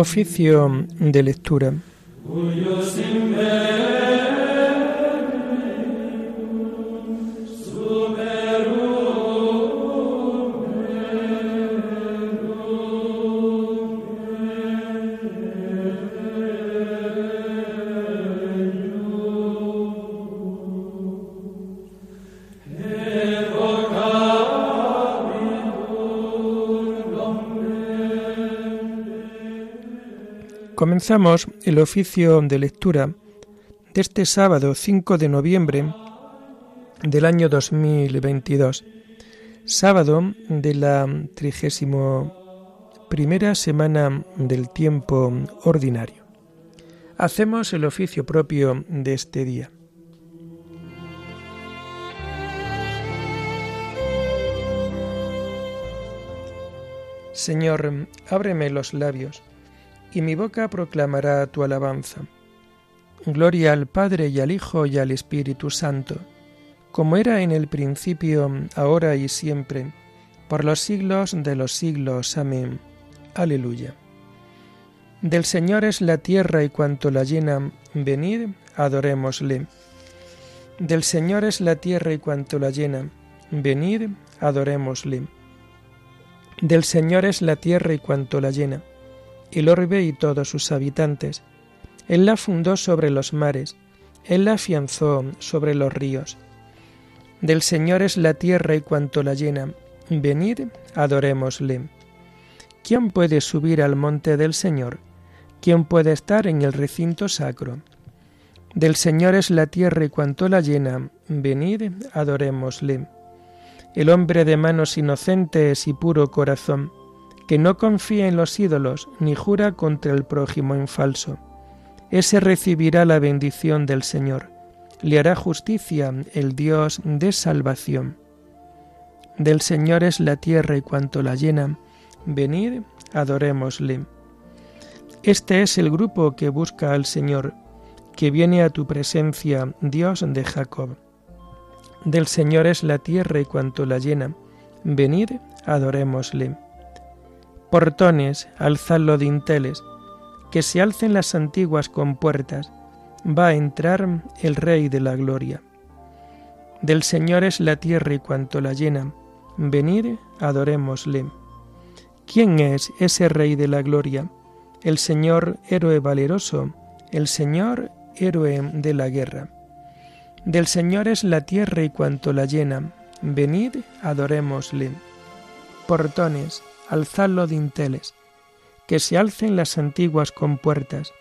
Oficio de lectura. Comenzamos el oficio de lectura de este sábado 5 de noviembre del año 2022, sábado de la trigésimo primera semana del tiempo ordinario. Hacemos el oficio propio de este día. Señor, ábreme los labios y mi boca proclamará tu alabanza. Gloria al Padre y al Hijo y al Espíritu Santo, como era en el principio, ahora y siempre, por los siglos de los siglos. Amén. Aleluya. Del Señor es la tierra y cuanto la llena, venid, adorémosle. Del Señor es la tierra y cuanto la llena, venid, adorémosle. Del Señor es la tierra y cuanto la llena, el orbe y todos sus habitantes. Él la fundó sobre los mares, Él la afianzó sobre los ríos. Del Señor es la tierra y cuanto la llena. Venid, adorémosle. ¿Quién puede subir al monte del Señor? ¿Quién puede estar en el recinto sacro? Del Señor es la tierra y cuanto la llena. Venid, adorémosle. El hombre de manos inocentes y puro corazón, que no confía en los ídolos ni jura contra el prójimo en falso. Ese recibirá la bendición del Señor, le hará justicia el Dios de salvación. Del Señor es la tierra y cuanto la llena, venid, adorémosle. Este es el grupo que busca al Señor, que viene a tu presencia, Dios de Jacob. Del Señor es la tierra y cuanto la llena, venid, adorémosle. Portones, alzadlo dinteles, que se alcen las antiguas compuertas, va a entrar el Rey de la Gloria. Del Señor es la tierra y cuanto la llena, venid, adorémosle. ¿Quién es ese Rey de la Gloria? El Señor héroe valeroso, el Señor héroe de la guerra. Del Señor es la tierra y cuanto la llena, venid, adorémosle. Portones, alzadlo dinteles, que se alcen las antiguas compuertas,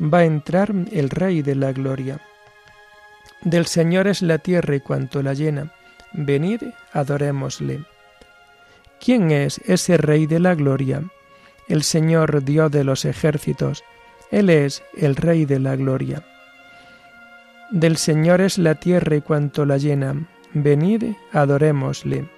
va a entrar el Rey de la Gloria. Del Señor es la tierra y cuanto la llena, venid, adorémosle. ¿Quién es ese Rey de la Gloria? El Señor Dios de los ejércitos, Él es el Rey de la Gloria. Del Señor es la tierra y cuanto la llena, venid, adorémosle.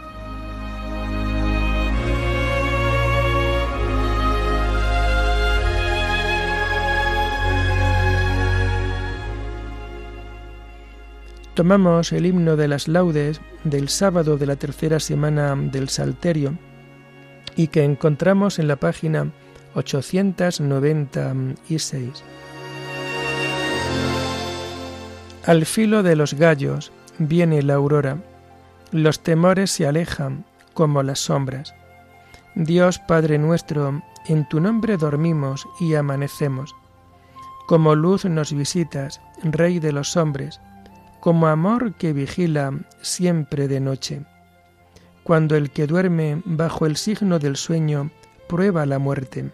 Tomamos el himno de las laudes del sábado de la tercera semana del Salterio y que encontramos en la página 896. Al filo de los gallos viene la aurora, los temores se alejan como las sombras. Dios Padre nuestro, en tu nombre dormimos y amanecemos. Como luz nos visitas, Rey de los hombres, como amor que vigila siempre de noche. Cuando el que duerme bajo el signo del sueño prueba la muerte.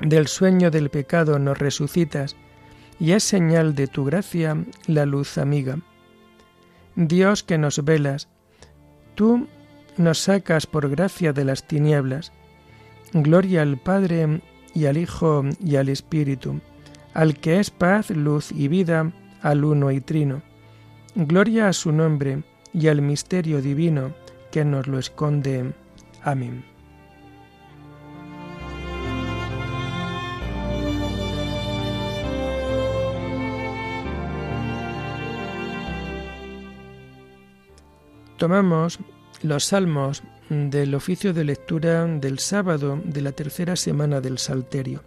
Del sueño del pecado nos resucitas, y es señal de tu gracia la luz amiga. Dios que nos velas, tú nos sacas por gracia de las tinieblas. Gloria al Padre y al Hijo y al Espíritu, al que es paz, luz y vida, al uno y trino. Gloria a su nombre y al misterio divino que nos lo esconde. Amén. Tomamos los salmos del oficio de lectura del sábado de la tercera semana del Salterio.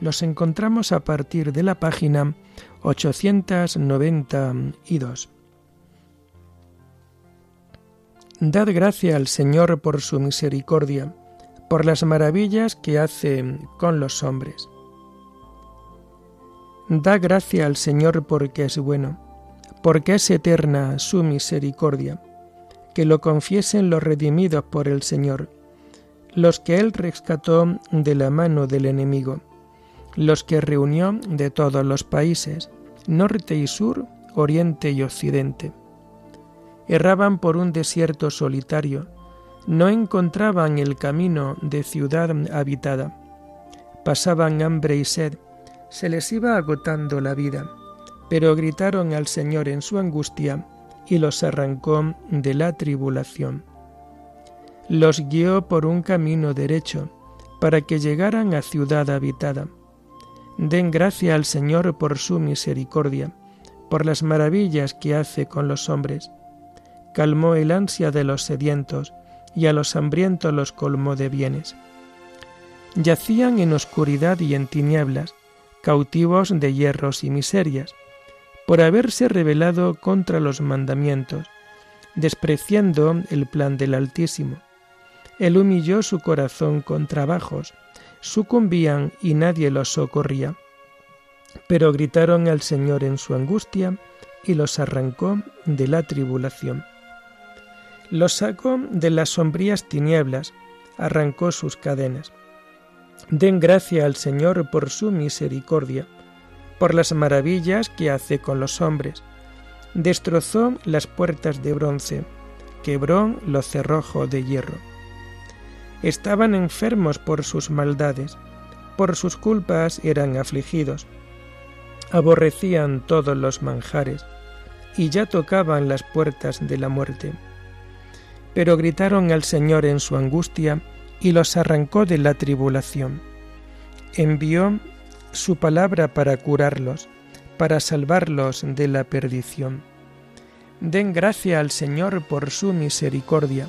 Los encontramos a partir de la página 892. Dad gracia al Señor por su misericordia, por las maravillas que hace con los hombres. Da gracia al Señor porque es bueno, porque es eterna su misericordia. Que lo confiesen los redimidos por el Señor, los que Él rescató de la mano del enemigo, los que reunió de todos los países, norte y sur, oriente y occidente. Erraban por un desierto solitario, no encontraban el camino de ciudad habitada, pasaban hambre y sed, se les iba agotando la vida, pero gritaron al Señor en su angustia y los arrancó de la tribulación. Los guió por un camino derecho, para que llegaran a ciudad habitada. Den gracia al Señor por su misericordia, por las maravillas que hace con los hombres calmó el ansia de los sedientos, y a los hambrientos los colmó de bienes. Yacían en oscuridad y en tinieblas, cautivos de hierros y miserias, por haberse rebelado contra los mandamientos, despreciando el plan del Altísimo. Él humilló su corazón con trabajos, sucumbían y nadie los socorría. Pero gritaron al Señor en su angustia y los arrancó de la tribulación. Los sacó de las sombrías tinieblas, arrancó sus cadenas. Den gracia al Señor por su misericordia, por las maravillas que hace con los hombres. Destrozó las puertas de bronce, quebró los cerrojos de hierro. Estaban enfermos por sus maldades, por sus culpas eran afligidos. Aborrecían todos los manjares, y ya tocaban las puertas de la muerte pero gritaron al Señor en su angustia y los arrancó de la tribulación. Envió su palabra para curarlos, para salvarlos de la perdición. Den gracia al Señor por su misericordia,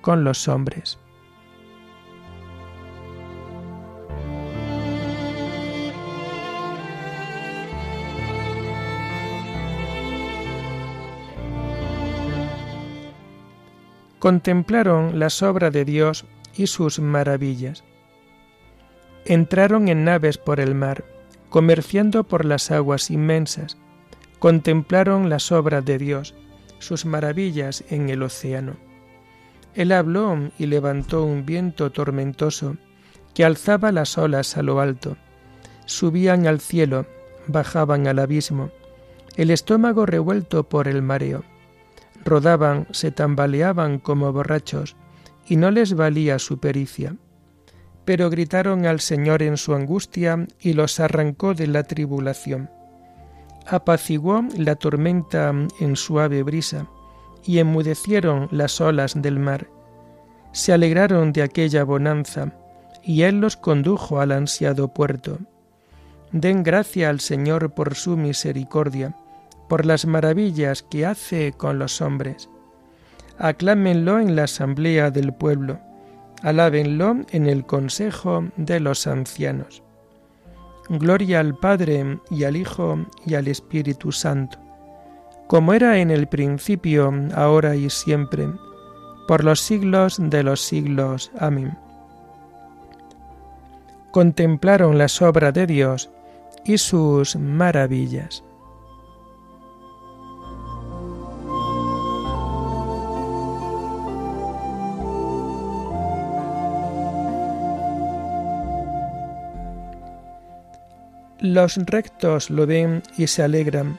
con los hombres. contemplaron las obras de Dios y sus maravillas. Entraron en naves por el mar, comerciando por las aguas inmensas, contemplaron las obras de Dios, sus maravillas en el océano. Él habló y levantó un viento tormentoso que alzaba las olas a lo alto. Subían al cielo, bajaban al abismo, el estómago revuelto por el mareo rodaban, se tambaleaban como borrachos, y no les valía su pericia. Pero gritaron al Señor en su angustia y los arrancó de la tribulación. Apaciguó la tormenta en suave brisa, y enmudecieron las olas del mar. Se alegraron de aquella bonanza, y Él los condujo al ansiado puerto. Den gracia al Señor por su misericordia, por las maravillas que hace con los hombres. Aclámenlo en la asamblea del pueblo, alábenlo en el consejo de los ancianos. Gloria al Padre y al Hijo y al Espíritu Santo, como era en el principio, ahora y siempre, por los siglos de los siglos. Amén. Contemplaron las obras de Dios y sus maravillas. Los rectos lo ven y se alegran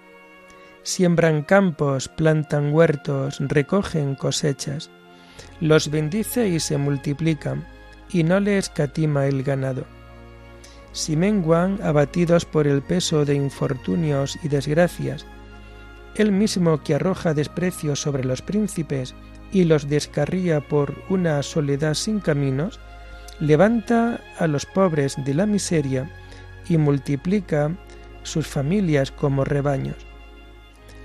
Siembran campos, plantan huertos, recogen cosechas. Los bendice y se multiplican, y no les escatima el ganado. Si menguan abatidos por el peso de infortunios y desgracias, él mismo que arroja desprecio sobre los príncipes y los descarría por una soledad sin caminos, levanta a los pobres de la miseria y multiplica sus familias como rebaños.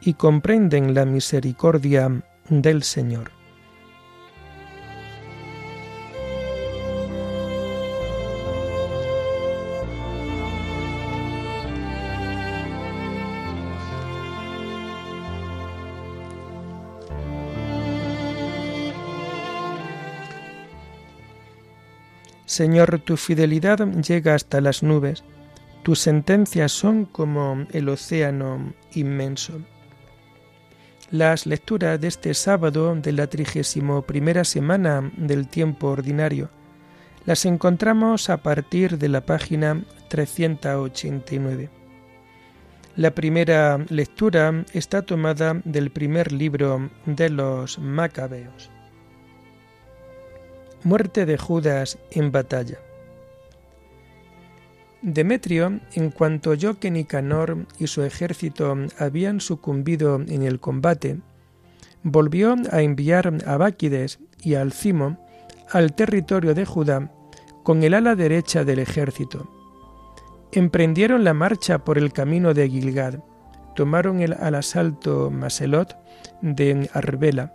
y comprenden la misericordia del Señor. Señor, tu fidelidad llega hasta las nubes, tus sentencias son como el océano inmenso. Las lecturas de este sábado de la trigésimo primera semana del tiempo ordinario las encontramos a partir de la página 389. La primera lectura está tomada del primer libro de los Macabeos. Muerte de Judas en batalla. Demetrio, en cuanto oyó que Nicanor y su ejército habían sucumbido en el combate, volvió a enviar a Báquides y a Alcimo al territorio de Judá con el ala derecha del ejército. Emprendieron la marcha por el camino de Gilgad, tomaron el, al asalto Maselot de Arbela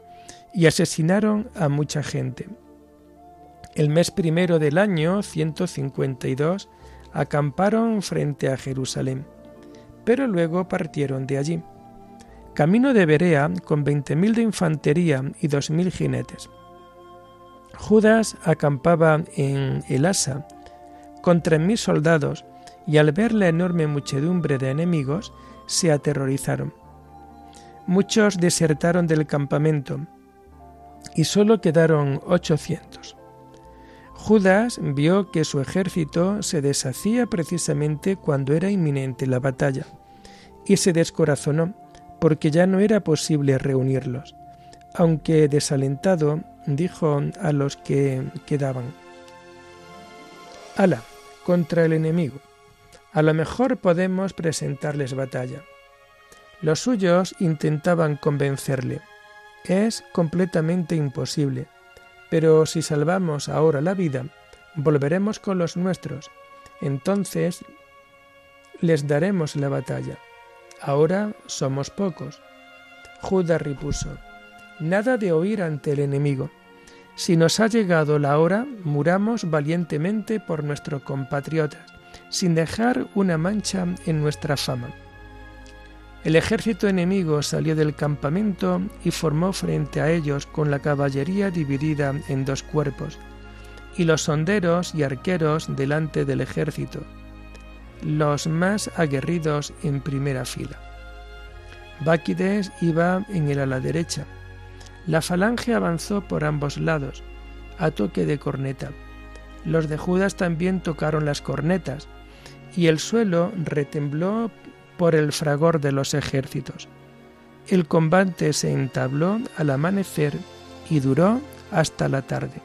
y asesinaron a mucha gente. El mes primero del año 152 acamparon frente a Jerusalén, pero luego partieron de allí. Camino de Berea con veinte mil de infantería y dos mil jinetes. Judas acampaba en Elasa con tres mil soldados y al ver la enorme muchedumbre de enemigos se aterrorizaron. Muchos desertaron del campamento y solo quedaron ochocientos. Judas vio que su ejército se deshacía precisamente cuando era inminente la batalla, y se descorazonó, porque ya no era posible reunirlos, aunque desalentado dijo a los que quedaban, Ala, contra el enemigo, a lo mejor podemos presentarles batalla. Los suyos intentaban convencerle, es completamente imposible, pero si salvamos ahora la vida, volveremos con los nuestros. Entonces les daremos la batalla. Ahora somos pocos. Judas repuso, nada de oír ante el enemigo. Si nos ha llegado la hora, muramos valientemente por nuestros compatriotas, sin dejar una mancha en nuestra fama. El ejército enemigo salió del campamento y formó frente a ellos con la caballería dividida en dos cuerpos, y los sonderos y arqueros delante del ejército, los más aguerridos en primera fila. Báquides iba en el ala derecha. La falange avanzó por ambos lados, a toque de corneta. Los de Judas también tocaron las cornetas, y el suelo retembló por el fragor de los ejércitos. El combate se entabló al amanecer y duró hasta la tarde.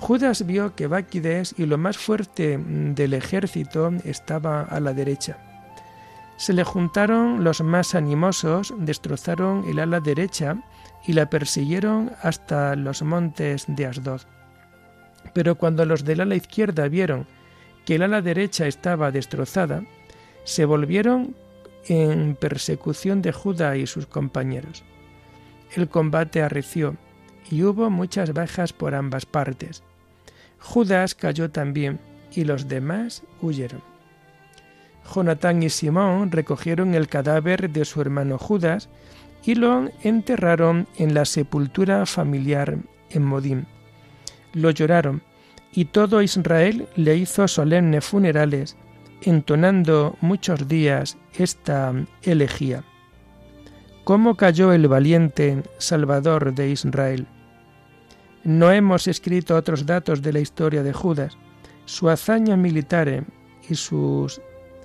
Judas vio que Báquides y lo más fuerte del ejército estaba a la derecha. Se le juntaron los más animosos, destrozaron el ala derecha y la persiguieron hasta los montes de Asdod. Pero cuando los del ala izquierda vieron que el ala derecha estaba destrozada, se volvieron en persecución de Judá y sus compañeros. El combate arreció y hubo muchas bajas por ambas partes. Judas cayó también y los demás huyeron. Jonatán y Simón recogieron el cadáver de su hermano Judas y lo enterraron en la sepultura familiar en Modín. Lo lloraron y todo Israel le hizo solemnes funerales, entonando muchos días esta elegía. ¿Cómo cayó el valiente Salvador de Israel? No hemos escrito otros datos de la historia de Judas, su hazaña militar y sus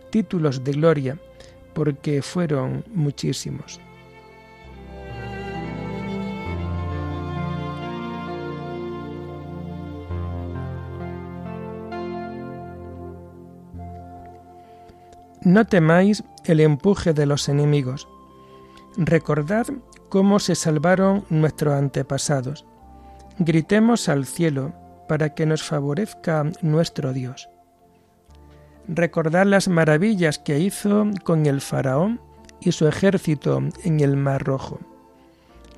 títulos de gloria, porque fueron muchísimos. No temáis el empuje de los enemigos. Recordad cómo se salvaron nuestros antepasados. Gritemos al cielo para que nos favorezca nuestro Dios. Recordad las maravillas que hizo con el faraón y su ejército en el Mar Rojo.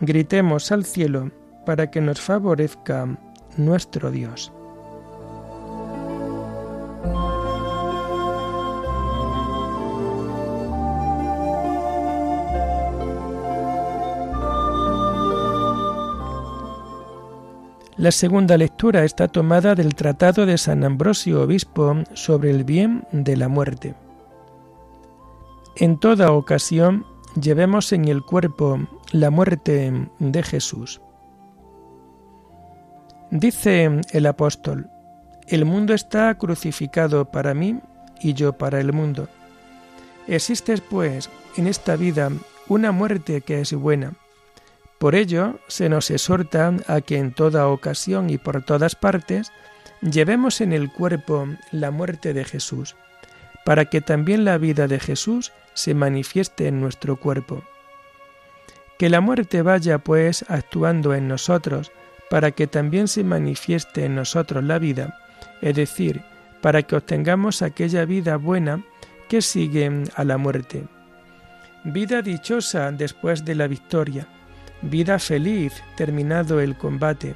Gritemos al cielo para que nos favorezca nuestro Dios. La segunda lectura está tomada del Tratado de San Ambrosio Obispo sobre el bien de la muerte. En toda ocasión llevemos en el cuerpo la muerte de Jesús. Dice el apóstol, el mundo está crucificado para mí y yo para el mundo. Existe pues en esta vida una muerte que es buena, por ello, se nos exhorta a que en toda ocasión y por todas partes llevemos en el cuerpo la muerte de Jesús, para que también la vida de Jesús se manifieste en nuestro cuerpo. Que la muerte vaya pues actuando en nosotros, para que también se manifieste en nosotros la vida, es decir, para que obtengamos aquella vida buena que sigue a la muerte. Vida dichosa después de la victoria, vida feliz terminado el combate,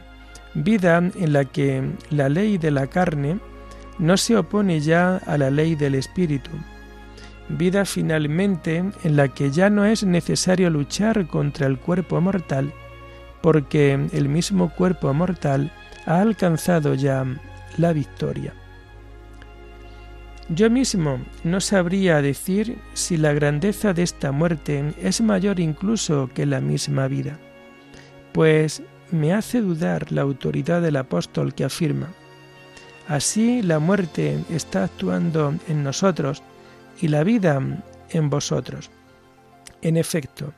vida en la que la ley de la carne no se opone ya a la ley del espíritu, vida finalmente en la que ya no es necesario luchar contra el cuerpo mortal, porque el mismo cuerpo mortal ha alcanzado ya la victoria. Yo mismo no sabría decir si la grandeza de esta muerte es mayor incluso que la misma vida, pues me hace dudar la autoridad del apóstol que afirma, así la muerte está actuando en nosotros y la vida en vosotros. En efecto,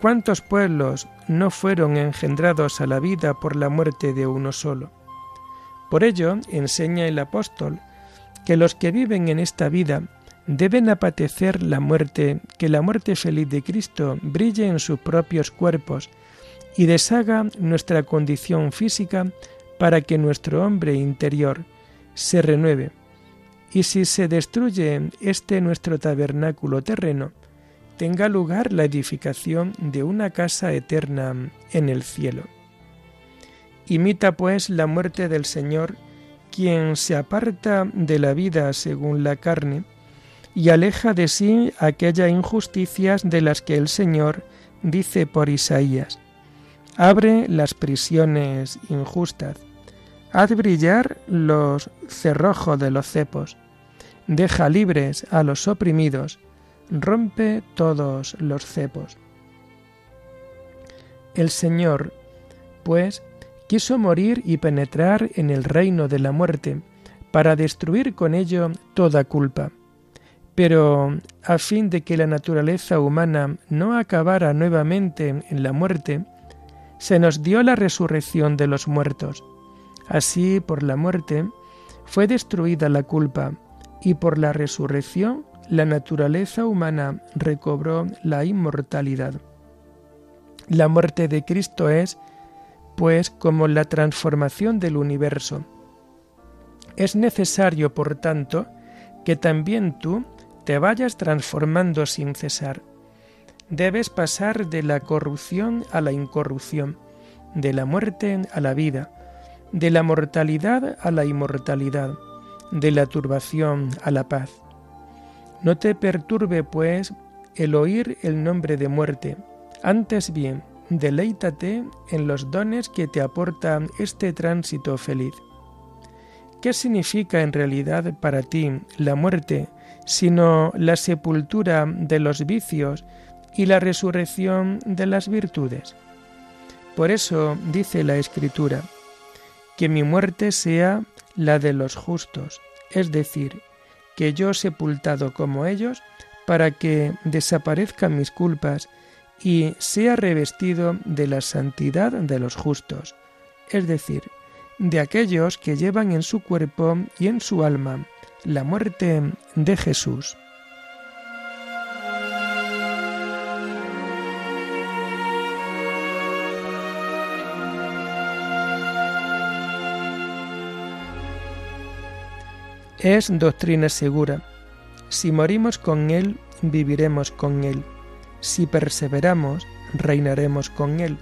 ¿cuántos pueblos no fueron engendrados a la vida por la muerte de uno solo? Por ello, enseña el apóstol, que los que viven en esta vida deben apatecer la muerte, que la muerte feliz de Cristo brille en sus propios cuerpos y deshaga nuestra condición física para que nuestro hombre interior se renueve. Y si se destruye este nuestro tabernáculo terreno, tenga lugar la edificación de una casa eterna en el cielo. Imita pues la muerte del Señor, quien se aparta de la vida según la carne y aleja de sí aquellas injusticias de las que el Señor dice por Isaías. Abre las prisiones injustas, haz brillar los cerrojos de los cepos, deja libres a los oprimidos, rompe todos los cepos. El Señor, pues, quiso morir y penetrar en el reino de la muerte, para destruir con ello toda culpa. Pero a fin de que la naturaleza humana no acabara nuevamente en la muerte, se nos dio la resurrección de los muertos. Así, por la muerte, fue destruida la culpa, y por la resurrección la naturaleza humana recobró la inmortalidad. La muerte de Cristo es pues, como la transformación del universo. Es necesario, por tanto, que también tú te vayas transformando sin cesar. Debes pasar de la corrupción a la incorrupción, de la muerte a la vida, de la mortalidad a la inmortalidad, de la turbación a la paz. No te perturbe, pues, el oír el nombre de muerte, antes bien, deleítate en los dones que te aporta este tránsito feliz. ¿Qué significa en realidad para ti la muerte, sino la sepultura de los vicios y la resurrección de las virtudes? Por eso dice la Escritura, que mi muerte sea la de los justos, es decir, que yo sepultado como ellos, para que desaparezcan mis culpas y sea revestido de la santidad de los justos, es decir, de aquellos que llevan en su cuerpo y en su alma la muerte de Jesús. Es doctrina segura. Si morimos con Él, viviremos con Él. Si perseveramos, reinaremos con Él.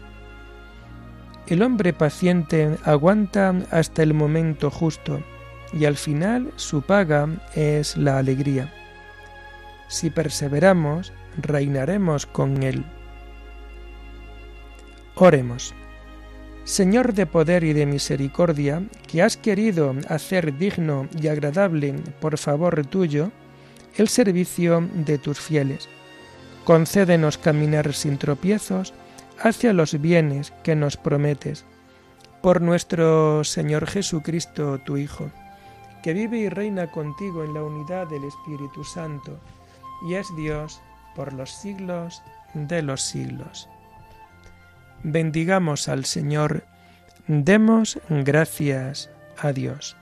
El hombre paciente aguanta hasta el momento justo y al final su paga es la alegría. Si perseveramos, reinaremos con Él. Oremos. Señor de poder y de misericordia, que has querido hacer digno y agradable por favor tuyo el servicio de tus fieles. Concédenos caminar sin tropiezos hacia los bienes que nos prometes. Por nuestro Señor Jesucristo, tu Hijo, que vive y reina contigo en la unidad del Espíritu Santo, y es Dios por los siglos de los siglos. Bendigamos al Señor, demos gracias a Dios.